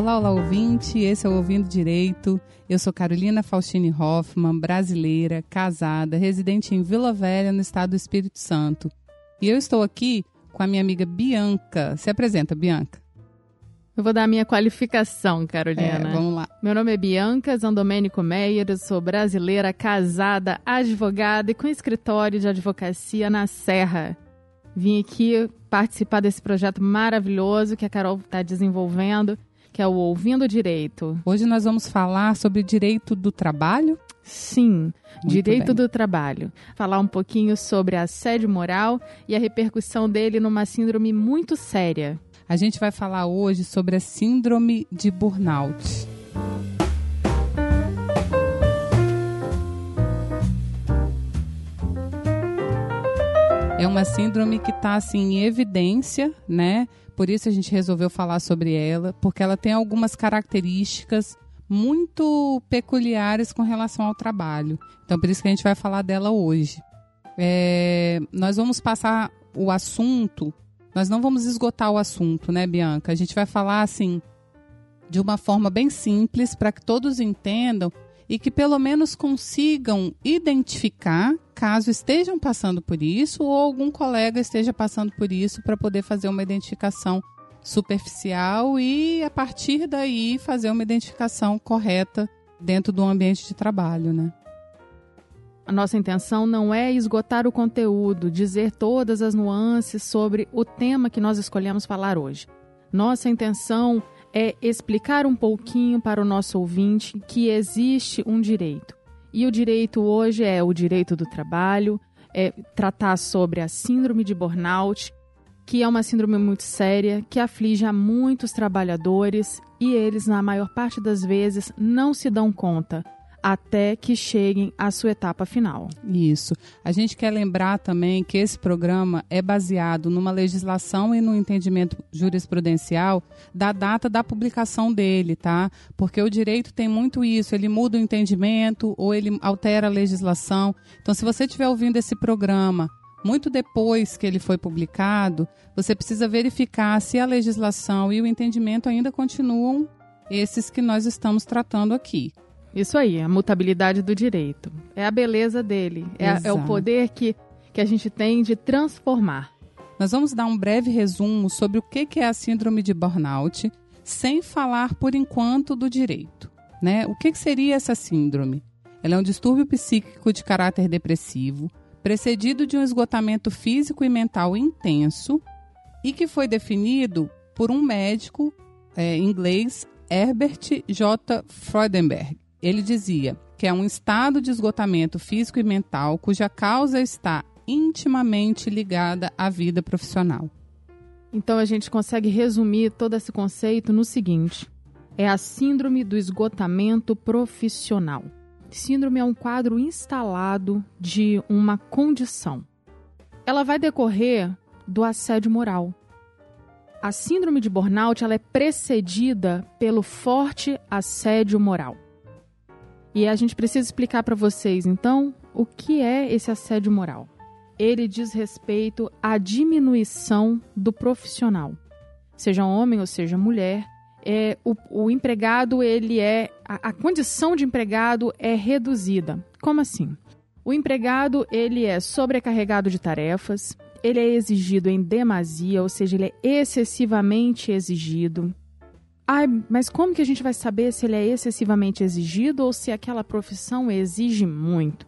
Olá, olá, ouvinte. Esse é o Ouvindo Direito. Eu sou Carolina Faustine Hoffman, brasileira, casada, residente em Vila Velha, no estado do Espírito Santo. E eu estou aqui com a minha amiga Bianca. Se apresenta, Bianca. Eu vou dar a minha qualificação, Carolina. É, vamos lá. Meu nome é Bianca Zandomênico Meyer, eu sou brasileira, casada, advogada e com escritório de advocacia na Serra. Vim aqui participar desse projeto maravilhoso que a Carol está desenvolvendo, que é o Ouvindo Direito. Hoje nós vamos falar sobre direito do trabalho. Sim, Muito direito bem. do trabalho. Falar um pouquinho sobre assédio moral e a repercussão dele numa síndrome muito séria, a gente vai falar hoje sobre a síndrome de burnout. É uma síndrome que está assim em evidência, né? Por isso a gente resolveu falar sobre ela, porque ela tem algumas características muito peculiares com relação ao trabalho. Então, por isso que a gente vai falar dela hoje. É, nós vamos passar o assunto nós não vamos esgotar o assunto, né, Bianca? A gente vai falar assim de uma forma bem simples para que todos entendam e que pelo menos consigam identificar caso estejam passando por isso ou algum colega esteja passando por isso para poder fazer uma identificação superficial e a partir daí fazer uma identificação correta dentro do ambiente de trabalho, né? A nossa intenção não é esgotar o conteúdo, dizer todas as nuances sobre o tema que nós escolhemos falar hoje. Nossa intenção é explicar um pouquinho para o nosso ouvinte que existe um direito. E o direito hoje é o direito do trabalho, é tratar sobre a síndrome de burnout, que é uma síndrome muito séria, que aflige a muitos trabalhadores e eles, na maior parte das vezes, não se dão conta até que cheguem à sua etapa final. Isso. A gente quer lembrar também que esse programa é baseado numa legislação e no entendimento jurisprudencial da data da publicação dele, tá? Porque o direito tem muito isso, ele muda o entendimento ou ele altera a legislação. Então, se você estiver ouvindo esse programa muito depois que ele foi publicado, você precisa verificar se a legislação e o entendimento ainda continuam esses que nós estamos tratando aqui. Isso aí, a mutabilidade do direito. É a beleza dele. É, é, o poder que, que a gente tem de transformar. Nós vamos dar um breve resumo sobre o que é a síndrome de burnout, sem falar por enquanto do direito. Né? O que seria essa síndrome? Ela é um distúrbio psíquico de caráter depressivo, precedido de um esgotamento físico e mental intenso e que foi definido por um médico é, inglês, Herbert J. Freudenberg ele dizia que é um estado de esgotamento físico e mental cuja causa está intimamente ligada à vida profissional. Então a gente consegue resumir todo esse conceito no seguinte: é a síndrome do esgotamento profissional. Síndrome é um quadro instalado de uma condição. Ela vai decorrer do assédio moral. A síndrome de burnout ela é precedida pelo forte assédio moral. E a gente precisa explicar para vocês, então, o que é esse assédio moral. Ele diz respeito à diminuição do profissional, seja homem ou seja mulher. É, o, o empregado, ele é. A, a condição de empregado é reduzida. Como assim? O empregado, ele é sobrecarregado de tarefas, ele é exigido em demasia, ou seja, ele é excessivamente exigido. Ai, mas como que a gente vai saber se ele é excessivamente exigido ou se aquela profissão exige muito?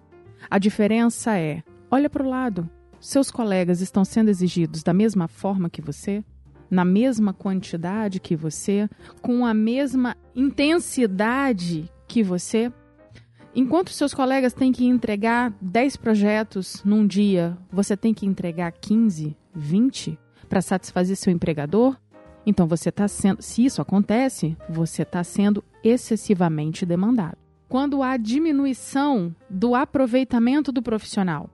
A diferença é: olha para o lado. Seus colegas estão sendo exigidos da mesma forma que você? Na mesma quantidade que você? Com a mesma intensidade que você? Enquanto seus colegas têm que entregar 10 projetos num dia, você tem que entregar 15, 20 para satisfazer seu empregador? Então você está sendo, se isso acontece, você está sendo excessivamente demandado. Quando há diminuição do aproveitamento do profissional,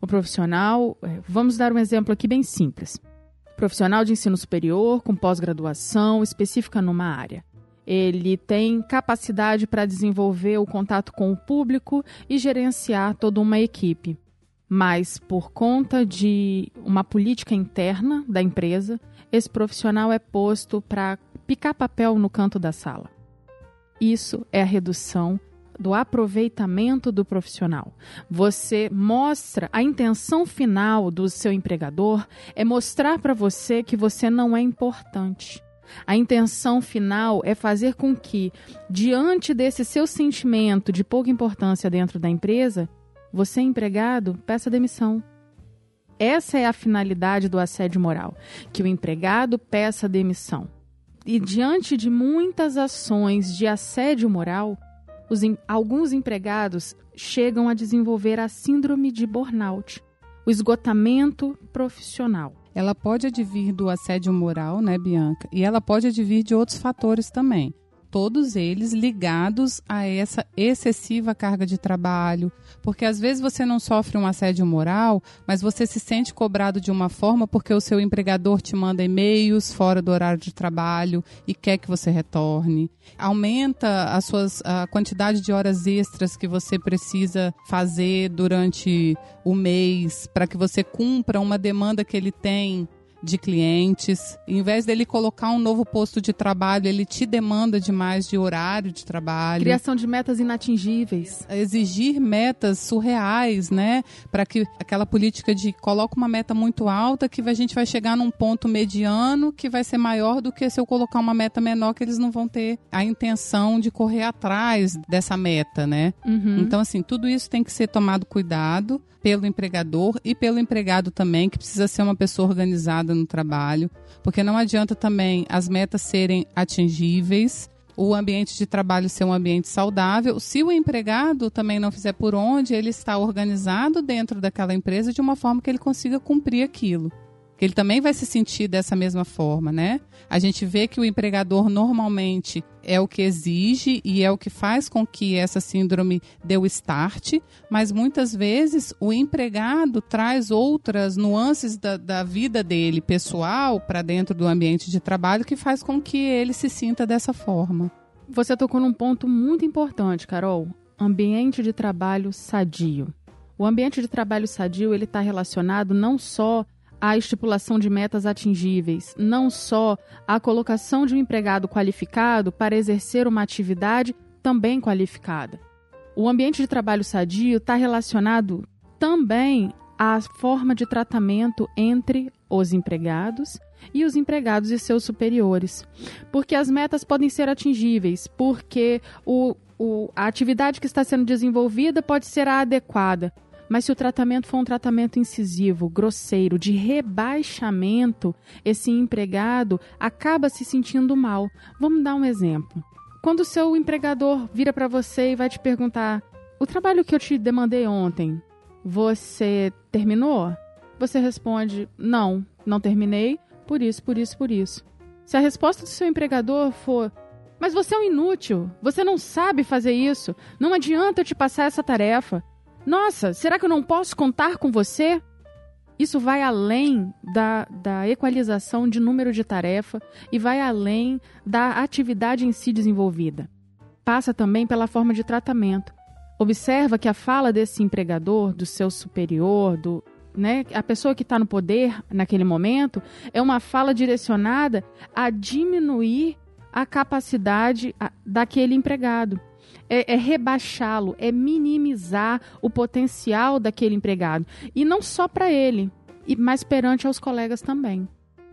o profissional, é, vamos dar um exemplo aqui bem simples. Profissional de ensino superior com pós-graduação específica numa área. Ele tem capacidade para desenvolver o contato com o público e gerenciar toda uma equipe. Mas por conta de uma política interna da empresa, esse profissional é posto para picar papel no canto da sala. Isso é a redução do aproveitamento do profissional. Você mostra a intenção final do seu empregador é mostrar para você que você não é importante. A intenção final é fazer com que, diante desse seu sentimento de pouca importância dentro da empresa, você, empregado, peça demissão. Essa é a finalidade do assédio moral, que o empregado peça demissão. E diante de muitas ações de assédio moral, os, alguns empregados chegam a desenvolver a síndrome de burnout, o esgotamento profissional. Ela pode advir do assédio moral, né, Bianca? E ela pode advir de outros fatores também todos eles ligados a essa excessiva carga de trabalho, porque às vezes você não sofre um assédio moral, mas você se sente cobrado de uma forma porque o seu empregador te manda e-mails fora do horário de trabalho e quer que você retorne. Aumenta as suas, a quantidade de horas extras que você precisa fazer durante o mês para que você cumpra uma demanda que ele tem de clientes. Em vez dele colocar um novo posto de trabalho, ele te demanda demais de horário de trabalho. Criação de metas inatingíveis. Exigir metas surreais, né? Para que aquela política de coloca uma meta muito alta que a gente vai chegar num ponto mediano que vai ser maior do que se eu colocar uma meta menor que eles não vão ter a intenção de correr atrás dessa meta, né? Uhum. Então, assim, tudo isso tem que ser tomado cuidado pelo empregador e pelo empregado também, que precisa ser uma pessoa organizada no trabalho, porque não adianta também as metas serem atingíveis, o ambiente de trabalho ser um ambiente saudável. Se o empregado também não fizer por onde, ele está organizado dentro daquela empresa de uma forma que ele consiga cumprir aquilo que ele também vai se sentir dessa mesma forma, né? A gente vê que o empregador normalmente é o que exige e é o que faz com que essa síndrome dê o start, mas muitas vezes o empregado traz outras nuances da, da vida dele pessoal para dentro do ambiente de trabalho que faz com que ele se sinta dessa forma. Você tocou num ponto muito importante, Carol. Ambiente de trabalho sadio. O ambiente de trabalho sadio ele está relacionado não só a estipulação de metas atingíveis, não só a colocação de um empregado qualificado para exercer uma atividade também qualificada. O ambiente de trabalho sadio está relacionado também à forma de tratamento entre os empregados e os empregados e seus superiores. Porque as metas podem ser atingíveis, porque o, o, a atividade que está sendo desenvolvida pode ser a adequada, mas se o tratamento for um tratamento incisivo, grosseiro, de rebaixamento, esse empregado acaba se sentindo mal. Vamos dar um exemplo. Quando o seu empregador vira para você e vai te perguntar: "O trabalho que eu te demandei ontem, você terminou?" Você responde: "Não, não terminei, por isso, por isso, por isso." Se a resposta do seu empregador for: mas você é um inútil. Você não sabe fazer isso. Não adianta eu te passar essa tarefa. Nossa, será que eu não posso contar com você? Isso vai além da, da equalização de número de tarefa e vai além da atividade em si desenvolvida. Passa também pela forma de tratamento. Observa que a fala desse empregador, do seu superior, do, né, a pessoa que está no poder naquele momento, é uma fala direcionada a diminuir a capacidade daquele empregado é, é rebaixá-lo, é minimizar o potencial daquele empregado. E não só para ele, mas perante aos colegas também.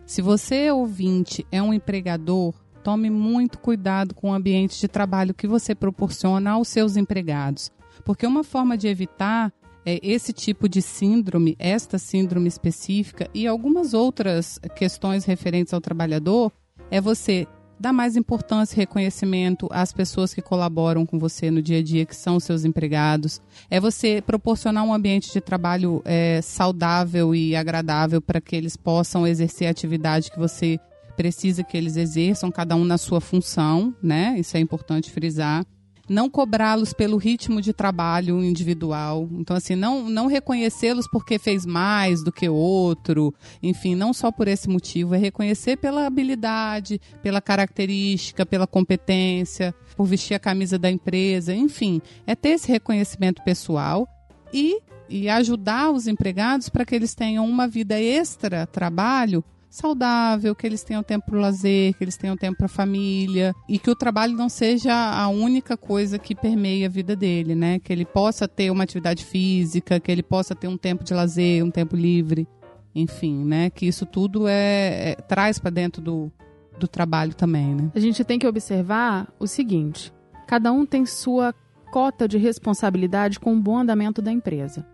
Se você, ouvinte, é um empregador, tome muito cuidado com o ambiente de trabalho que você proporciona aos seus empregados. Porque uma forma de evitar é, esse tipo de síndrome, esta síndrome específica e algumas outras questões referentes ao trabalhador, é você dar mais importância e reconhecimento às pessoas que colaboram com você no dia a dia, que são seus empregados. É você proporcionar um ambiente de trabalho é, saudável e agradável para que eles possam exercer a atividade que você precisa que eles exerçam, cada um na sua função, né? Isso é importante frisar não cobrá-los pelo ritmo de trabalho individual. Então, assim, não, não reconhecê-los porque fez mais do que outro. Enfim, não só por esse motivo, é reconhecer pela habilidade, pela característica, pela competência, por vestir a camisa da empresa. Enfim, é ter esse reconhecimento pessoal e, e ajudar os empregados para que eles tenham uma vida extra trabalho saudável, que eles tenham tempo para o lazer, que eles tenham tempo para a família e que o trabalho não seja a única coisa que permeia a vida dele, né? Que ele possa ter uma atividade física, que ele possa ter um tempo de lazer, um tempo livre, enfim, né? Que isso tudo é, é traz para dentro do, do trabalho também, né? A gente tem que observar o seguinte: cada um tem sua cota de responsabilidade com o bom andamento da empresa.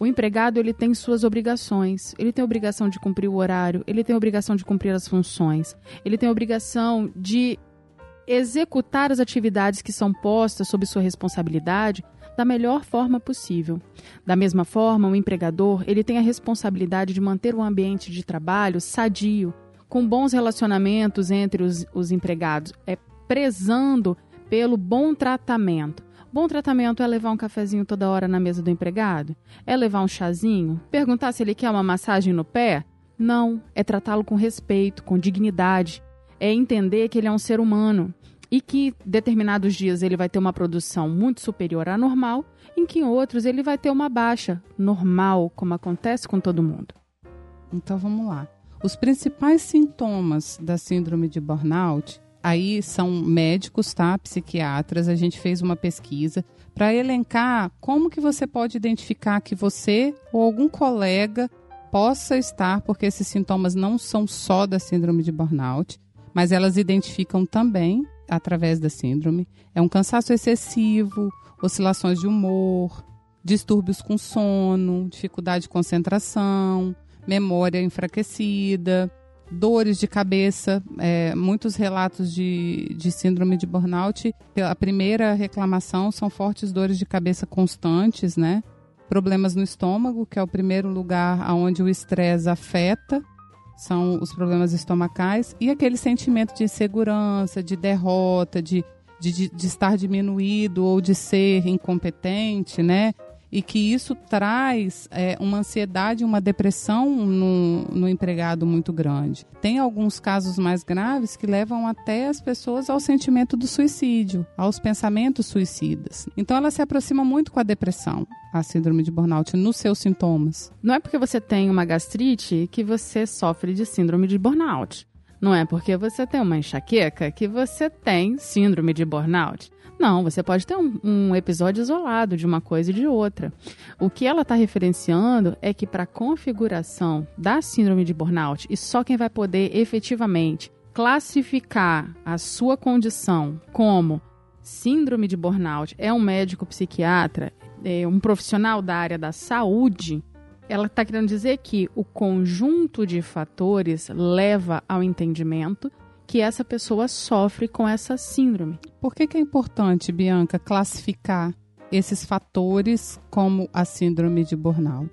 O empregado ele tem suas obrigações, ele tem a obrigação de cumprir o horário, ele tem a obrigação de cumprir as funções, ele tem a obrigação de executar as atividades que são postas sob sua responsabilidade da melhor forma possível. Da mesma forma, o empregador ele tem a responsabilidade de manter o ambiente de trabalho sadio, com bons relacionamentos entre os, os empregados, é prezando pelo bom tratamento. Bom tratamento é levar um cafezinho toda hora na mesa do empregado? É levar um chazinho? Perguntar se ele quer uma massagem no pé? Não, é tratá-lo com respeito, com dignidade. É entender que ele é um ser humano e que determinados dias ele vai ter uma produção muito superior à normal, em que em outros ele vai ter uma baixa normal, como acontece com todo mundo. Então vamos lá. Os principais sintomas da síndrome de burnout aí são médicos, tá? Psiquiatras. A gente fez uma pesquisa para elencar como que você pode identificar que você ou algum colega possa estar, porque esses sintomas não são só da síndrome de burnout, mas elas identificam também através da síndrome. É um cansaço excessivo, oscilações de humor, distúrbios com sono, dificuldade de concentração, memória enfraquecida, dores de cabeça, é, muitos relatos de, de síndrome de burnout. A primeira reclamação são fortes dores de cabeça constantes, né? Problemas no estômago, que é o primeiro lugar onde o estresse afeta, são os problemas estomacais, e aquele sentimento de insegurança, de derrota, de, de, de estar diminuído ou de ser incompetente, né? E que isso traz é, uma ansiedade, uma depressão no, no empregado muito grande. Tem alguns casos mais graves que levam até as pessoas ao sentimento do suicídio, aos pensamentos suicidas. Então ela se aproxima muito com a depressão, a síndrome de burnout, nos seus sintomas. Não é porque você tem uma gastrite que você sofre de síndrome de burnout. Não é porque você tem uma enxaqueca que você tem síndrome de burnout. Não, você pode ter um, um episódio isolado de uma coisa e de outra. O que ela está referenciando é que para a configuração da síndrome de burnout, e só quem vai poder efetivamente classificar a sua condição como síndrome de burnout é um médico psiquiatra, é um profissional da área da saúde, ela está querendo dizer que o conjunto de fatores leva ao entendimento que essa pessoa sofre com essa síndrome. Por que, que é importante, Bianca, classificar esses fatores como a síndrome de burnout?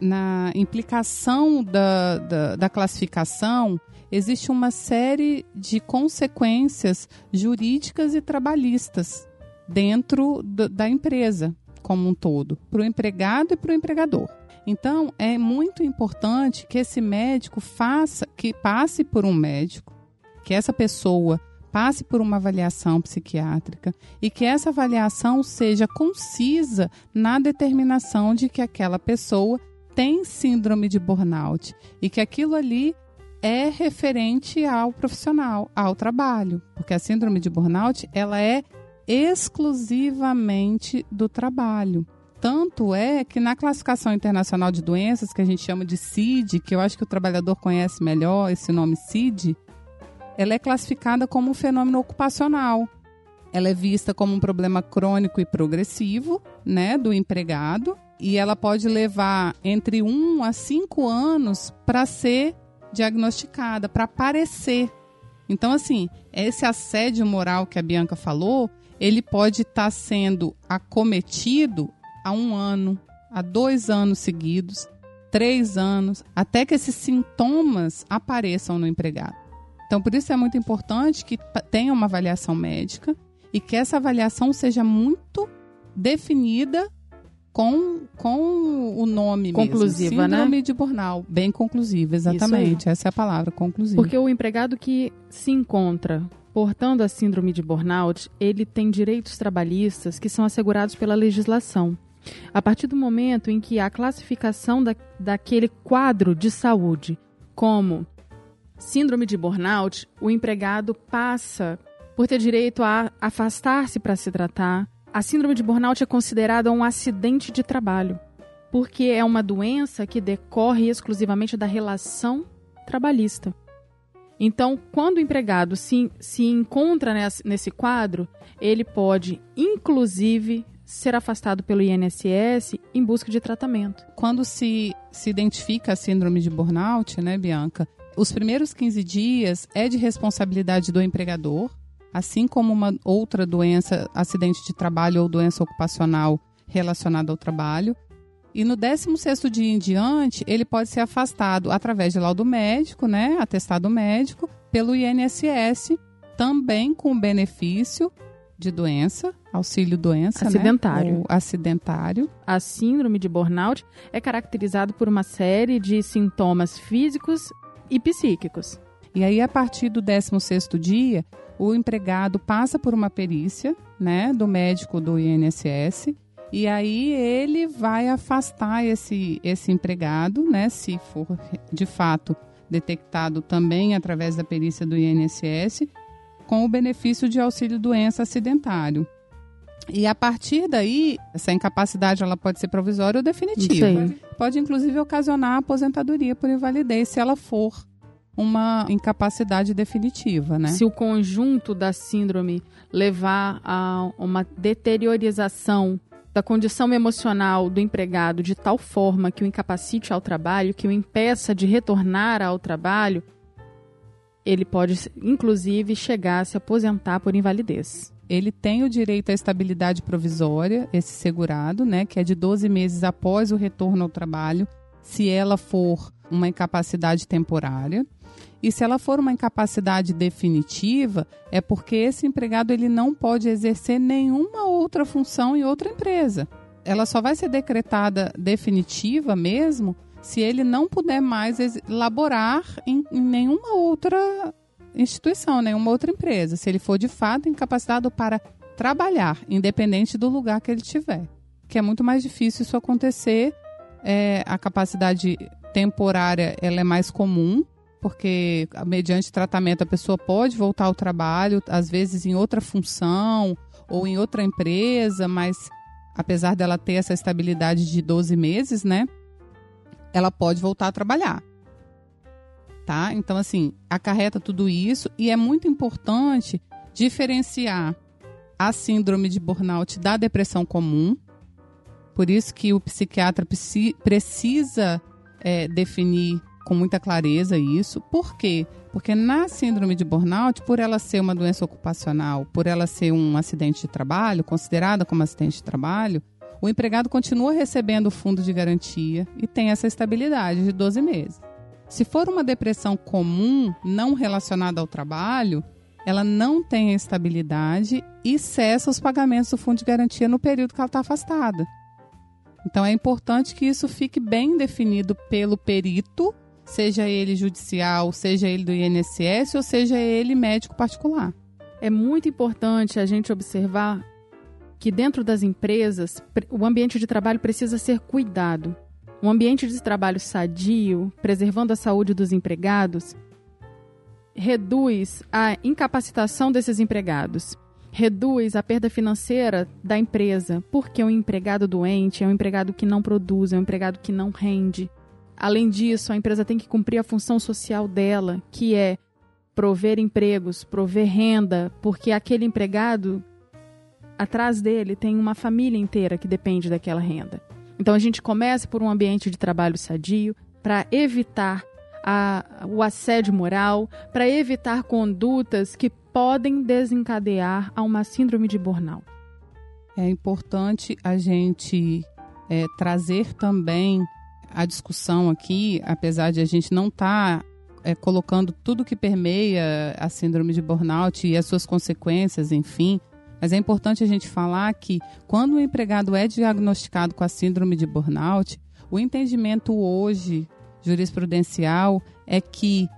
Na implicação da, da, da classificação, existe uma série de consequências jurídicas e trabalhistas dentro da empresa como um todo, para o empregado e para o empregador. Então, é muito importante que esse médico faça, que passe por um médico, que essa pessoa passe por uma avaliação psiquiátrica e que essa avaliação seja concisa na determinação de que aquela pessoa tem síndrome de burnout e que aquilo ali é referente ao profissional, ao trabalho, porque a síndrome de burnout ela é exclusivamente do trabalho. Tanto é que na classificação internacional de doenças, que a gente chama de CID, que eu acho que o trabalhador conhece melhor esse nome CID, ela é classificada como um fenômeno ocupacional. Ela é vista como um problema crônico e progressivo, né, do empregado, e ela pode levar entre um a cinco anos para ser diagnosticada, para aparecer. Então, assim, esse assédio moral que a Bianca falou, ele pode estar tá sendo acometido há um ano, há dois anos seguidos, três anos, até que esses sintomas apareçam no empregado. Então, por isso é muito importante que tenha uma avaliação médica e que essa avaliação seja muito definida com, com o nome conclusiva, mesmo. Síndrome né? de burnout, bem conclusiva, exatamente. Essa é a palavra, conclusiva. Porque o empregado que se encontra portando a síndrome de burnout, ele tem direitos trabalhistas que são assegurados pela legislação. A partir do momento em que a classificação da, daquele quadro de saúde como síndrome de burnout, o empregado passa por ter direito a afastar-se para se tratar. A síndrome de burnout é considerada um acidente de trabalho, porque é uma doença que decorre exclusivamente da relação trabalhista. Então, quando o empregado se, se encontra nesse, nesse quadro, ele pode, inclusive, ser afastado pelo INSS em busca de tratamento. Quando se, se identifica a síndrome de burnout, né, Bianca, os primeiros 15 dias é de responsabilidade do empregador, assim como uma outra doença, acidente de trabalho ou doença ocupacional relacionada ao trabalho. E no 16º dia em diante, ele pode ser afastado através de laudo médico, né, atestado médico, pelo INSS, também com benefício de doença, auxílio doença, acidentário. Né? acidentário. A síndrome de burnout é caracterizado por uma série de sintomas físicos e psíquicos. E aí, a partir do 16º dia, o empregado passa por uma perícia, né, do médico do INSS, e aí ele vai afastar esse, esse empregado, né, se for de fato detectado também através da perícia do INSS, com o benefício de auxílio doença acidentário. E a partir daí, essa incapacidade ela pode ser provisória ou definitiva. Sim. Pode inclusive ocasionar aposentadoria por invalidez se ela for uma incapacidade definitiva, né? Se o conjunto da síndrome levar a uma deteriorização da condição emocional do empregado de tal forma que o incapacite ao trabalho, que o impeça de retornar ao trabalho, ele pode inclusive chegar a se aposentar por invalidez ele tem o direito à estabilidade provisória, esse segurado, né, que é de 12 meses após o retorno ao trabalho, se ela for uma incapacidade temporária. E se ela for uma incapacidade definitiva, é porque esse empregado ele não pode exercer nenhuma outra função em outra empresa. Ela só vai ser decretada definitiva mesmo se ele não puder mais laborar em, em nenhuma outra instituição, nenhuma outra empresa, se ele for de fato incapacitado para trabalhar, independente do lugar que ele tiver. Que é muito mais difícil isso acontecer. É, a capacidade temporária ela é mais comum, porque mediante tratamento a pessoa pode voltar ao trabalho, às vezes em outra função ou em outra empresa, mas apesar dela ter essa estabilidade de 12 meses, né? Ela pode voltar a trabalhar tá? Então, assim, acarreta tudo isso e é muito importante diferenciar a síndrome de burnout da depressão comum. Por isso que o psiquiatra precisa é, definir com muita clareza isso. Por quê? Porque na síndrome de burnout, por ela ser uma doença ocupacional, por ela ser um acidente de trabalho, considerada como acidente de trabalho, o empregado continua recebendo o fundo de garantia e tem essa estabilidade de 12 meses. Se for uma depressão comum, não relacionada ao trabalho, ela não tem a estabilidade e cessa os pagamentos do fundo de garantia no período que ela está afastada. Então é importante que isso fique bem definido pelo perito, seja ele judicial, seja ele do INSS ou seja ele médico particular. É muito importante a gente observar que dentro das empresas o ambiente de trabalho precisa ser cuidado. Um ambiente de trabalho sadio, preservando a saúde dos empregados, reduz a incapacitação desses empregados, reduz a perda financeira da empresa, porque um empregado doente é um empregado que não produz, é um empregado que não rende. Além disso, a empresa tem que cumprir a função social dela, que é prover empregos, prover renda, porque aquele empregado atrás dele tem uma família inteira que depende daquela renda. Então a gente começa por um ambiente de trabalho sadio para evitar a, o assédio moral, para evitar condutas que podem desencadear a uma síndrome de burnout. É importante a gente é, trazer também a discussão aqui, apesar de a gente não estar tá, é, colocando tudo que permeia a síndrome de burnout e as suas consequências, enfim, mas é importante a gente falar que quando o empregado é diagnosticado com a síndrome de burnout, o entendimento hoje jurisprudencial é que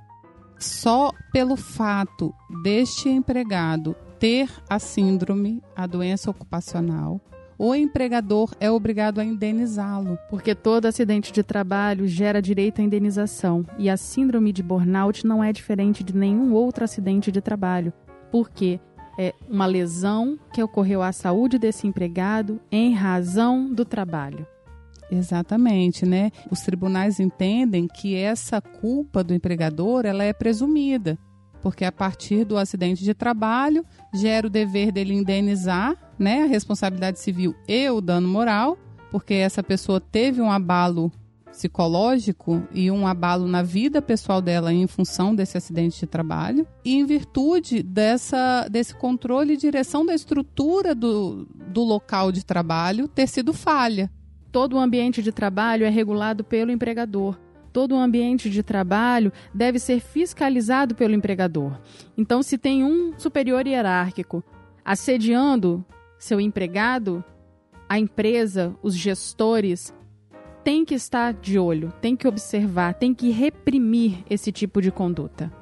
só pelo fato deste empregado ter a síndrome, a doença ocupacional, o empregador é obrigado a indenizá-lo. Porque todo acidente de trabalho gera direito à indenização. E a síndrome de burnout não é diferente de nenhum outro acidente de trabalho, porque é uma lesão que ocorreu à saúde desse empregado em razão do trabalho. Exatamente, né? Os tribunais entendem que essa culpa do empregador ela é presumida, porque a partir do acidente de trabalho gera o dever dele indenizar, né, a responsabilidade civil e o dano moral, porque essa pessoa teve um abalo psicológico e um abalo na vida pessoal dela em função desse acidente de trabalho, e em virtude dessa, desse controle e direção da estrutura do, do local de trabalho ter sido falha. Todo o ambiente de trabalho é regulado pelo empregador. Todo o ambiente de trabalho deve ser fiscalizado pelo empregador. Então, se tem um superior hierárquico assediando seu empregado, a empresa, os gestores, tem que estar de olho, tem que observar, tem que reprimir esse tipo de conduta.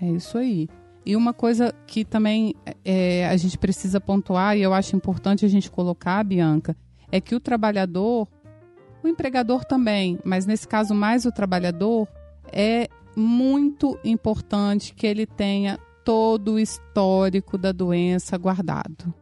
É isso aí. E uma coisa que também é, a gente precisa pontuar, e eu acho importante a gente colocar, Bianca, é que o trabalhador, o empregador também, mas nesse caso mais o trabalhador, é muito importante que ele tenha todo o histórico da doença guardado.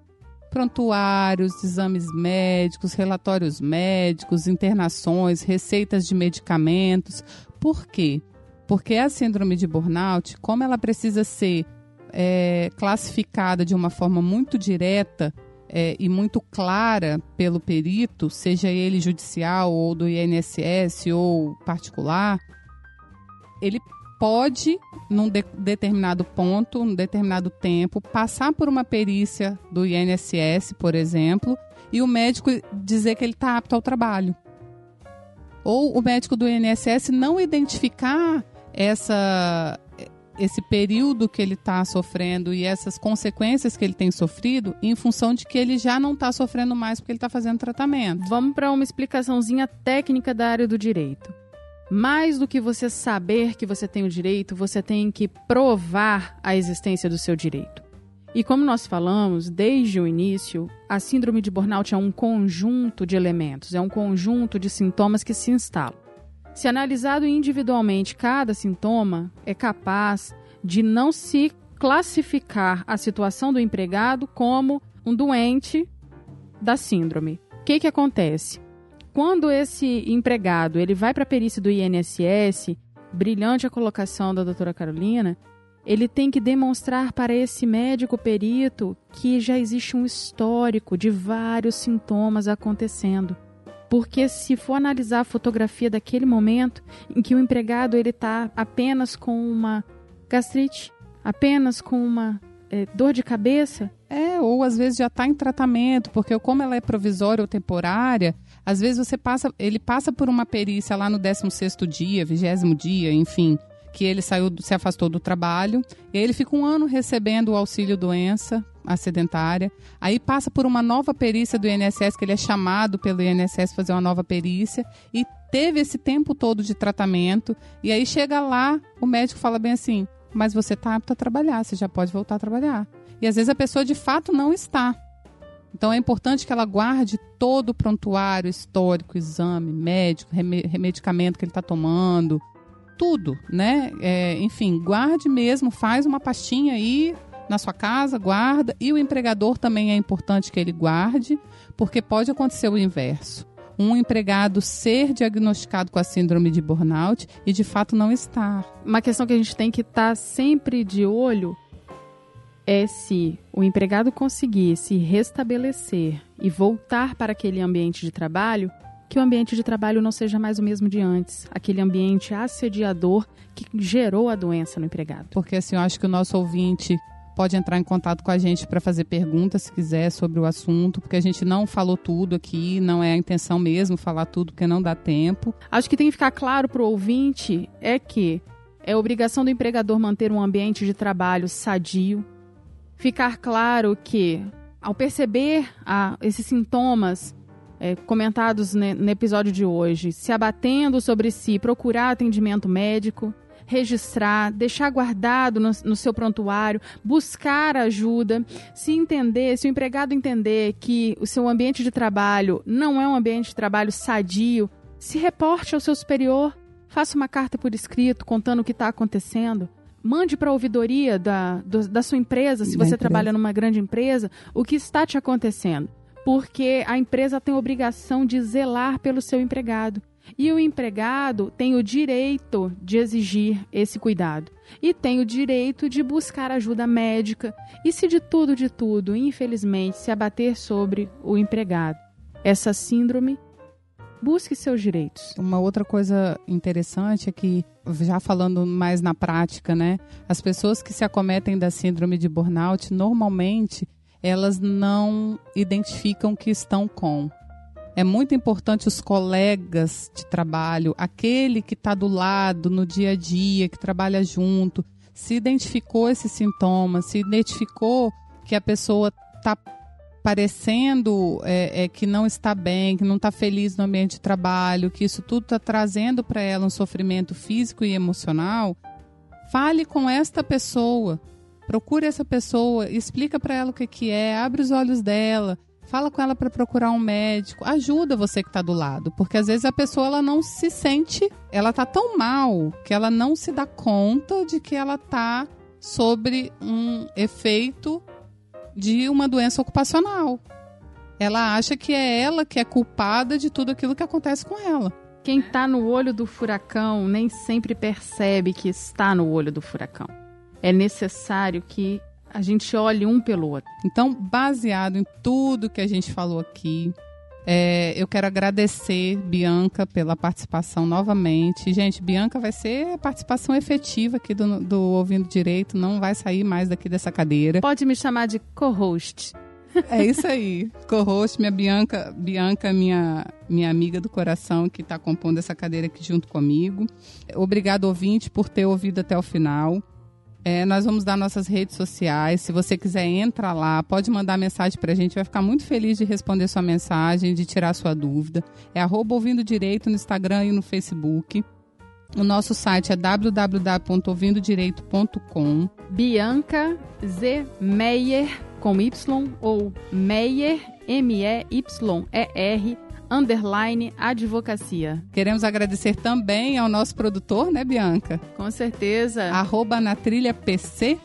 Prontuários, exames médicos, relatórios médicos, internações, receitas de medicamentos. Por quê? Porque a síndrome de burnout, como ela precisa ser é, classificada de uma forma muito direta, é, e muito clara pelo perito, seja ele judicial ou do INSS ou particular, ele pode, num de determinado ponto, num determinado tempo, passar por uma perícia do INSS, por exemplo, e o médico dizer que ele está apto ao trabalho. Ou o médico do INSS não identificar essa, esse período que ele está sofrendo e essas consequências que ele tem sofrido em função de que ele já não está sofrendo mais porque ele está fazendo tratamento. Vamos para uma explicaçãozinha técnica da área do direito. Mais do que você saber que você tem o direito, você tem que provar a existência do seu direito. E como nós falamos desde o início, a síndrome de burnout é um conjunto de elementos, é um conjunto de sintomas que se instalam. Se analisado individualmente cada sintoma, é capaz de não se classificar a situação do empregado como um doente da síndrome. O que, que acontece? Quando esse empregado ele vai para a perícia do INSS, brilhante a colocação da doutora Carolina, ele tem que demonstrar para esse médico perito que já existe um histórico de vários sintomas acontecendo. Porque se for analisar a fotografia daquele momento em que o empregado ele está apenas com uma gastrite, apenas com uma é, dor de cabeça, é, ou às vezes já está em tratamento, porque como ela é provisória ou temporária, às vezes você passa, ele passa por uma perícia lá no 16º dia, 20 dia, enfim, que ele saiu, se afastou do trabalho, e ele fica um ano recebendo o auxílio doença acidentária, aí passa por uma nova perícia do INSS, que ele é chamado pelo INSS fazer uma nova perícia, e teve esse tempo todo de tratamento, e aí chega lá, o médico fala bem assim, mas você está apto a trabalhar, você já pode voltar a trabalhar. E às vezes a pessoa de fato não está. Então é importante que ela guarde todo o prontuário histórico, exame médico, remedicamento que ele está tomando, tudo, né? É, enfim, guarde mesmo, faz uma pastinha aí na sua casa, guarda. E o empregador também é importante que ele guarde, porque pode acontecer o inverso. Um empregado ser diagnosticado com a síndrome de burnout e de fato não estar. Uma questão que a gente tem que estar tá sempre de olho é se o empregado conseguir se restabelecer e voltar para aquele ambiente de trabalho, que o ambiente de trabalho não seja mais o mesmo de antes, aquele ambiente assediador que gerou a doença no empregado. Porque assim, eu acho que o nosso ouvinte pode entrar em contato com a gente para fazer perguntas se quiser sobre o assunto, porque a gente não falou tudo aqui, não é a intenção mesmo falar tudo, porque não dá tempo. Acho que tem que ficar claro para o ouvinte é que é obrigação do empregador manter um ambiente de trabalho sadio, ficar claro que ao perceber ah, esses sintomas é, comentados ne, no episódio de hoje, se abatendo sobre si, procurar atendimento médico, registrar, deixar guardado no, no seu prontuário, buscar ajuda, se entender, se o empregado entender que o seu ambiente de trabalho não é um ambiente de trabalho sadio, se reporte ao seu superior, faça uma carta por escrito contando o que está acontecendo. Mande para a ouvidoria da, do, da sua empresa, se da você empresa. trabalha numa grande empresa, o que está te acontecendo. Porque a empresa tem a obrigação de zelar pelo seu empregado. E o empregado tem o direito de exigir esse cuidado. E tem o direito de buscar ajuda médica. E se de tudo, de tudo, infelizmente, se abater sobre o empregado, essa síndrome, busque seus direitos. Uma outra coisa interessante é que, já falando mais na prática, né? As pessoas que se acometem da síndrome de burnout, normalmente, elas não identificam que estão com. É muito importante os colegas de trabalho, aquele que está do lado no dia a dia, que trabalha junto, se identificou esse sintoma, se identificou que a pessoa está parecendo é, é, que não está bem, que não está feliz no ambiente de trabalho, que isso tudo está trazendo para ela um sofrimento físico e emocional, fale com esta pessoa. Procure essa pessoa, explica para ela o que, que é, abre os olhos dela, Fala com ela para procurar um médico. Ajuda você que está do lado, porque às vezes a pessoa ela não se sente, ela tá tão mal que ela não se dá conta de que ela tá sobre um efeito de uma doença ocupacional. Ela acha que é ela que é culpada de tudo aquilo que acontece com ela. Quem está no olho do furacão nem sempre percebe que está no olho do furacão. É necessário que a gente olhe um pelo outro. Então, baseado em tudo que a gente falou aqui, é, eu quero agradecer, Bianca, pela participação novamente. Gente, Bianca vai ser a participação efetiva aqui do, do Ouvindo Direito, não vai sair mais daqui dessa cadeira. Pode me chamar de co-host. É isso aí. Co-host, minha Bianca, Bianca, minha, minha amiga do coração, que está compondo essa cadeira aqui junto comigo. Obrigado, ouvinte, por ter ouvido até o final. É, nós vamos dar nossas redes sociais. Se você quiser, entra lá, pode mandar mensagem para a gente. Vai ficar muito feliz de responder sua mensagem, de tirar sua dúvida. É arroba ouvindo direito no Instagram e no Facebook. O nosso site é www.ouvindodireito.com. Bianca Z Meyer com Y ou Meyer M-E-Y-E-R underline advocacia. Queremos agradecer também ao nosso produtor, né, Bianca? Com certeza. Arroba na trilha PC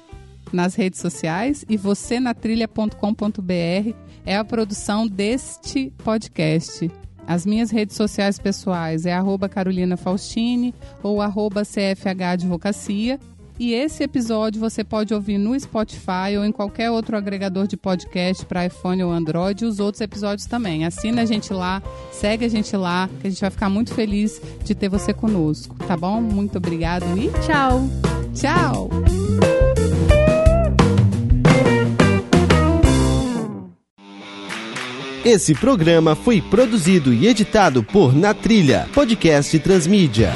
nas redes sociais e você na trilha.com.br é a produção deste podcast. As minhas redes sociais pessoais é arroba Carolina Faustini ou arroba CFH Advocacia e esse episódio você pode ouvir no Spotify ou em qualquer outro agregador de podcast para iPhone ou Android e os outros episódios também. Assina a gente lá, segue a gente lá, que a gente vai ficar muito feliz de ter você conosco, tá bom? Muito obrigado e tchau! Tchau! Esse programa foi produzido e editado por Na Trilha, podcast Transmídia.